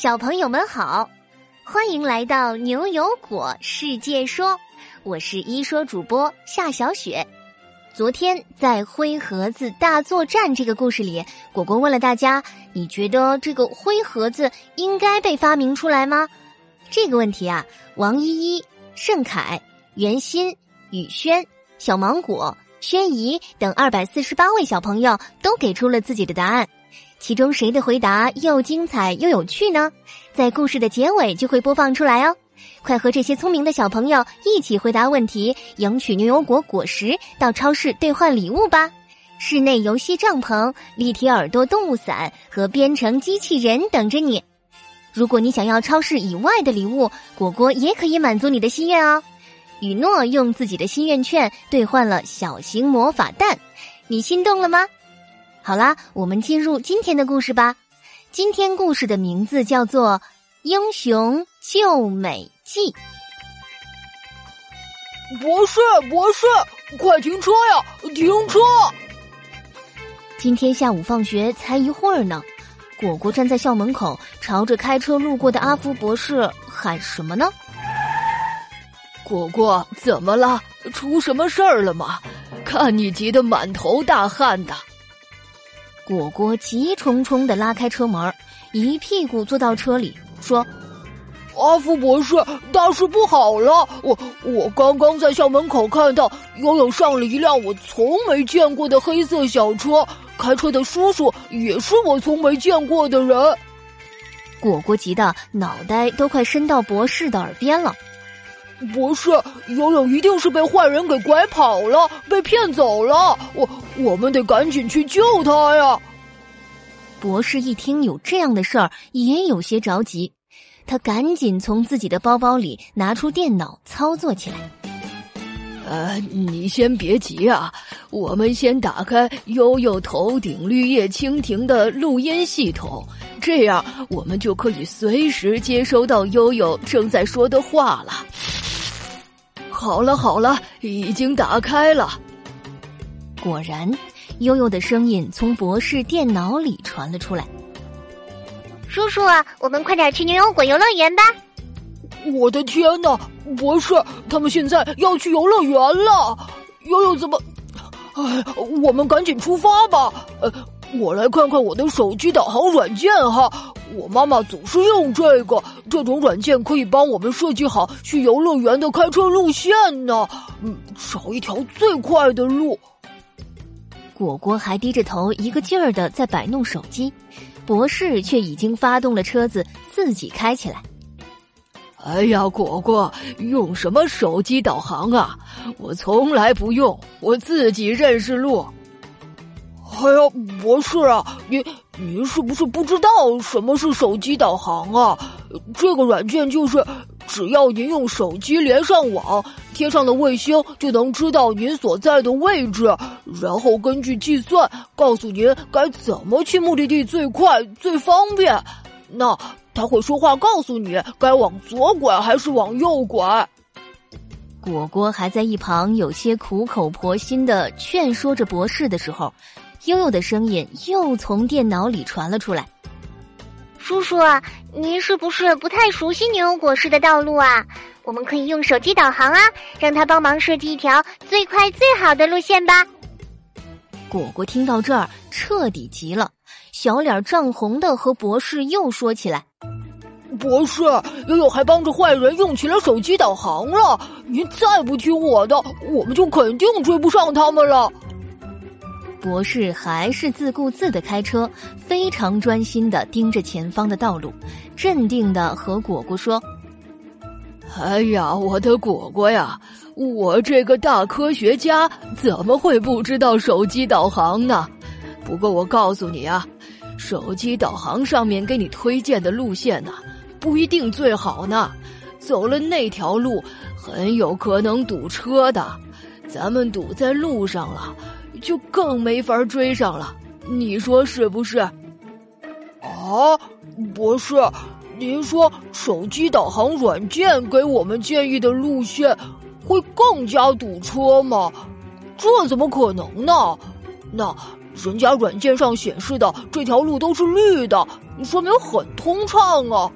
小朋友们好，欢迎来到牛油果世界说，我是一说主播夏小雪。昨天在灰盒子大作战这个故事里，果果问了大家：你觉得这个灰盒子应该被发明出来吗？这个问题啊，王依依、盛凯、袁鑫、宇轩、小芒果、轩怡等二百四十八位小朋友都给出了自己的答案。其中谁的回答又精彩又有趣呢？在故事的结尾就会播放出来哦！快和这些聪明的小朋友一起回答问题，赢取牛油果果实，到超市兑换礼物吧！室内游戏帐篷、立体耳朵动物伞和编程机器人等着你。如果你想要超市以外的礼物，果果也可以满足你的心愿哦。雨诺用自己的心愿券兑换了小型魔法蛋，你心动了吗？好啦，我们进入今天的故事吧。今天故事的名字叫做《英雄救美记》。博士，博士，快停车呀！停车！今天下午放学才一会儿呢，果果站在校门口，朝着开车路过的阿福博士喊什么呢？果果，怎么了？出什么事儿了吗？看你急得满头大汗的。果果急冲冲的拉开车门，一屁股坐到车里，说：“阿福博士，大事不好了！我我刚刚在校门口看到悠悠上了一辆我从没见过的黑色小车，开车的叔叔也是我从没见过的人。”果果急得脑袋都快伸到博士的耳边了。博士，悠悠一定是被坏人给拐跑了，被骗走了。我我们得赶紧去救他呀！博士一听有这样的事儿，也有些着急，他赶紧从自己的包包里拿出电脑操作起来。呃，你先别急啊，我们先打开悠悠头顶绿叶蜻蜓的录音系统，这样我们就可以随时接收到悠悠正在说的话了。好了好了，已经打开了。果然，悠悠的声音从博士电脑里传了出来。叔叔，我们快点去牛油果游乐园吧！我的天哪，博士，他们现在要去游乐园了。悠悠怎么？哎，我们赶紧出发吧。呃，我来看看我的手机导航软件哈。我妈妈总是用这个，这种软件可以帮我们设计好去游乐园的开车路线呢。嗯，找一条最快的路。果果还低着头，一个劲儿的在摆弄手机，博士却已经发动了车子，自己开起来。哎呀，果果，用什么手机导航啊？我从来不用，我自己认识路。哎呀，博士啊，您您是不是不知道什么是手机导航啊？这个软件就是，只要您用手机连上网，天上的卫星，就能知道您所在的位置，然后根据计算告诉您该怎么去目的地最快最方便。那他会说话告诉你该往左拐还是往右拐。果果还在一旁有些苦口婆心的劝说着博士的时候。悠悠的声音又从电脑里传了出来：“叔叔，您是不是不太熟悉牛油果市的道路啊？我们可以用手机导航啊，让他帮忙设计一条最快最好的路线吧。”果果听到这儿，彻底急了，小脸涨红的和博士又说起来：“博士，悠悠还帮着坏人用起了手机导航了，您再不听我的，我们就肯定追不上他们了。”博士还是自顾自的开车，非常专心的盯着前方的道路，镇定的和果果说：“哎呀，我的果果呀，我这个大科学家怎么会不知道手机导航呢？不过我告诉你啊，手机导航上面给你推荐的路线呢，不一定最好呢。走了那条路，很有可能堵车的，咱们堵在路上了。”就更没法追上了，你说是不是？啊，博士，您说手机导航软件给我们建议的路线会更加堵车吗？这怎么可能呢？那人家软件上显示的这条路都是绿的，说明很通畅啊。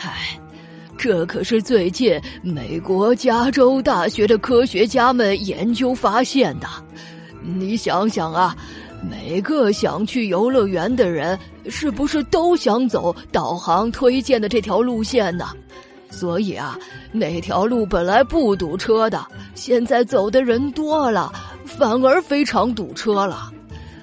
唉，这可是最近美国加州大学的科学家们研究发现的。你想想啊，每个想去游乐园的人，是不是都想走导航推荐的这条路线呢？所以啊，那条路本来不堵车的，现在走的人多了，反而非常堵车了。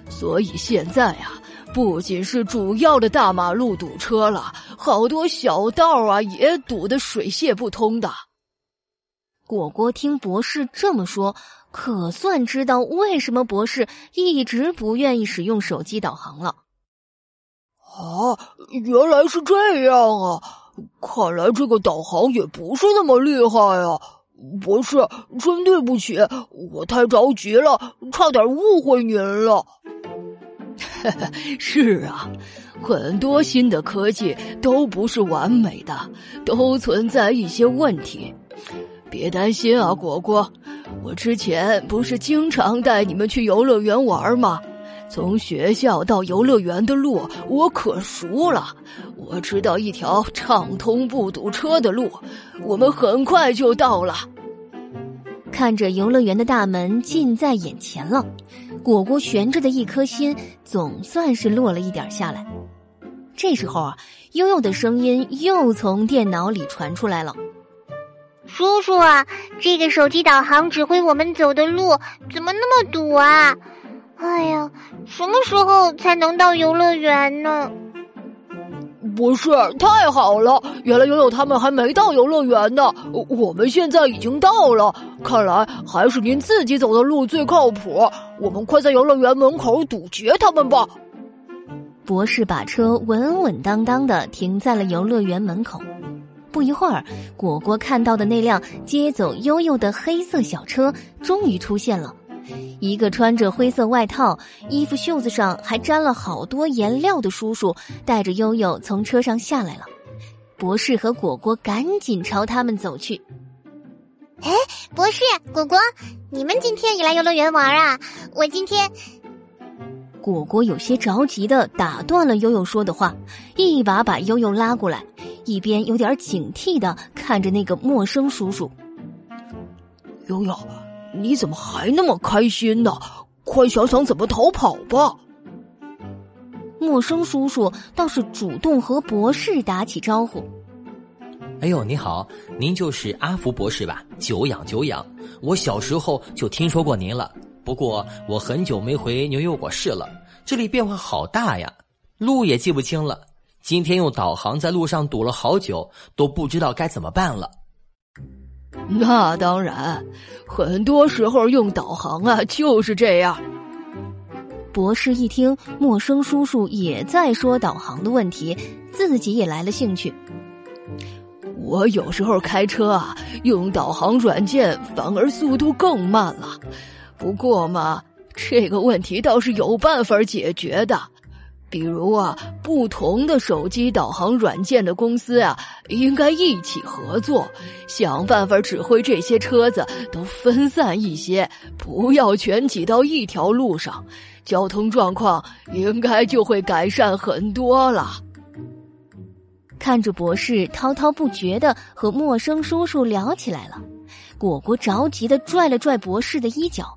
所以现在啊，不仅是主要的大马路堵车了，好多小道啊也堵得水泄不通的。果果听博士这么说，可算知道为什么博士一直不愿意使用手机导航了。啊，原来是这样啊！看来这个导航也不是那么厉害啊！博士，真对不起，我太着急了，差点误会您了。是啊，很多新的科技都不是完美的，都存在一些问题。别担心啊，果果，我之前不是经常带你们去游乐园玩吗？从学校到游乐园的路我可熟了，我知道一条畅通不堵车的路，我们很快就到了。看着游乐园的大门近在眼前了，果果悬着的一颗心总算是落了一点下来。这时候啊，悠悠的声音又从电脑里传出来了：“叔叔啊，这个手机导航指挥我们走的路怎么那么堵啊？”哎呀，什么时候才能到游乐园呢？不是，太好了！原来悠悠他们还没到游乐园呢，我们现在已经到了。看来还是您自己走的路最靠谱。我们快在游乐园门口堵截他们吧！博士把车稳稳当当的停在了游乐园门口。不一会儿，果果看到的那辆接走悠悠的黑色小车终于出现了。一个穿着灰色外套、衣服袖子上还沾了好多颜料的叔叔带着悠悠从车上下来了。博士和果果赶紧朝他们走去。哎，博士、果果，你们今天也来游乐园玩啊？我今天……果果有些着急的打断了悠悠说的话，一把把悠悠拉过来，一边有点警惕的看着那个陌生叔叔。悠悠。你怎么还那么开心呢？快想想怎么逃跑吧！陌生叔叔倒是主动和博士打起招呼。哎呦，你好，您就是阿福博士吧？久仰久仰，我小时候就听说过您了。不过我很久没回牛油果市了，这里变化好大呀，路也记不清了。今天用导航在路上堵了好久，都不知道该怎么办了。那当然，很多时候用导航啊就是这样。博士一听陌生叔叔也在说导航的问题，自己也来了兴趣。我有时候开车啊，用导航软件反而速度更慢了。不过嘛，这个问题倒是有办法解决的。比如啊，不同的手机导航软件的公司啊，应该一起合作，想办法指挥这些车子都分散一些，不要全挤到一条路上，交通状况应该就会改善很多了。看着博士滔滔不绝的和陌生叔叔聊起来了，果果着急的拽了拽博士的衣角。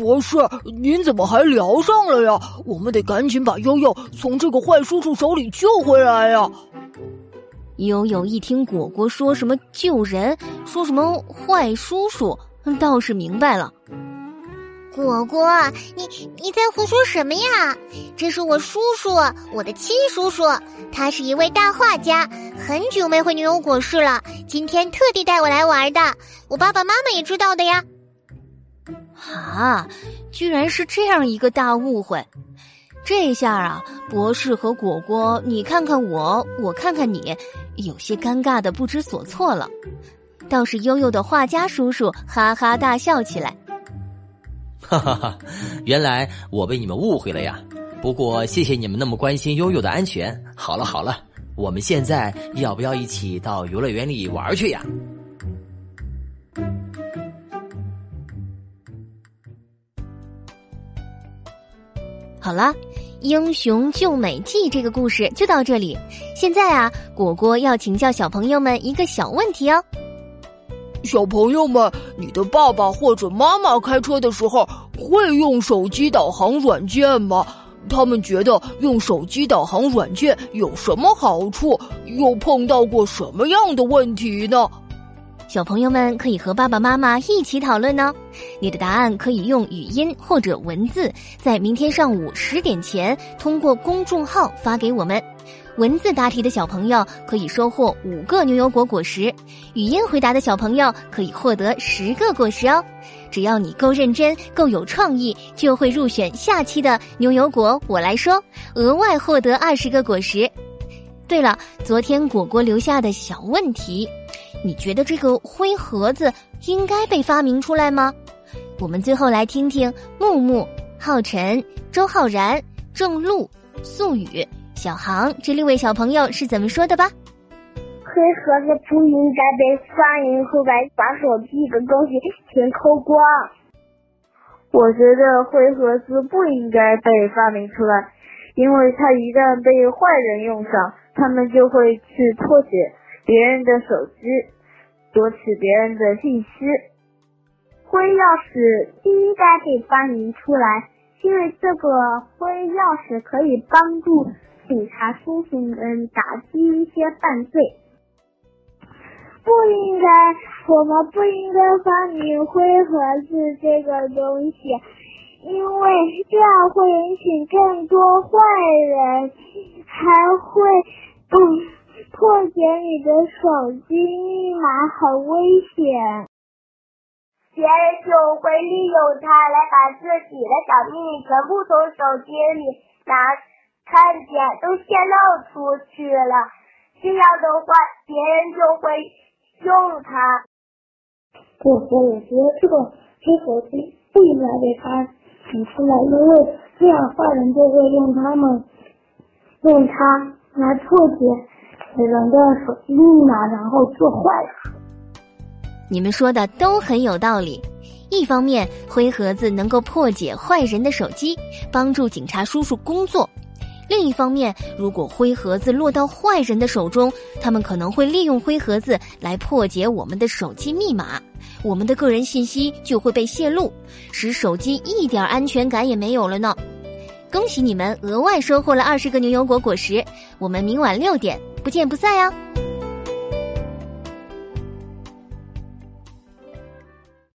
博士，您怎么还聊上了呀？我们得赶紧把悠悠从这个坏叔叔手里救回来呀！悠悠一听果果说什么救人，说什么坏叔叔，倒是明白了。果果，你你在胡说什么呀？这是我叔叔，我的亲叔叔，他是一位大画家，很久没回牛油果市了，今天特地带我来玩的。我爸爸妈妈也知道的呀。啊！居然是这样一个大误会，这下啊，博士和果果，你看看我，我看看你，有些尴尬的不知所措了。倒是悠悠的画家叔叔哈哈大笑起来，哈哈哈！原来我被你们误会了呀。不过谢谢你们那么关心悠悠的安全。好了好了，我们现在要不要一起到游乐园里玩去呀？好了，英雄救美记这个故事就到这里。现在啊，果果要请教小朋友们一个小问题哦。小朋友们，你的爸爸或者妈妈开车的时候会用手机导航软件吗？他们觉得用手机导航软件有什么好处？又碰到过什么样的问题呢？小朋友们可以和爸爸妈妈一起讨论呢。你的答案可以用语音或者文字，在明天上午十点前通过公众号发给我们。文字答题的小朋友可以收获五个牛油果果实，语音回答的小朋友可以获得十个果实哦。只要你够认真、够有创意，就会入选下期的牛油果。我来说，额外获得二十个果实。对了，昨天果果留下的小问题，你觉得这个灰盒子应该被发明出来吗？我们最后来听听木木、浩辰、周浩然、郑璐、素雨。小航这六位小朋友是怎么说的吧？灰盒子不应该被发明出来，把手机的东西全抠光。我觉得灰盒子不应该被发明出来，因为它一旦被坏人用上，他们就会去破解别人的手机，夺取别人的信息。灰钥匙应该被发明出来，因为这个灰钥匙可以帮助。警察叔叔们打击一些犯罪，不应该，我们不应该发明灰盒子这个东西，因为这样会引起更多坏人，还会嗯破解你的手机密码，很危险。别人就会利用它来把自己的小秘密全部从手机里拿。看见都泄露出去了，这样的话别人就会用它。不过我觉得这个黑手机不应该被发明出来，因为这样坏人就会用他们用它来破解人的手机密码，然后做坏事。你们说的都很有道理。一方面，灰盒子能够破解坏人的手机，帮助警察叔叔工作。另一方面，如果灰盒子落到坏人的手中，他们可能会利用灰盒子来破解我们的手机密码，我们的个人信息就会被泄露，使手机一点安全感也没有了呢。恭喜你们额外收获了二十个牛油果果实，我们明晚六点不见不散呀！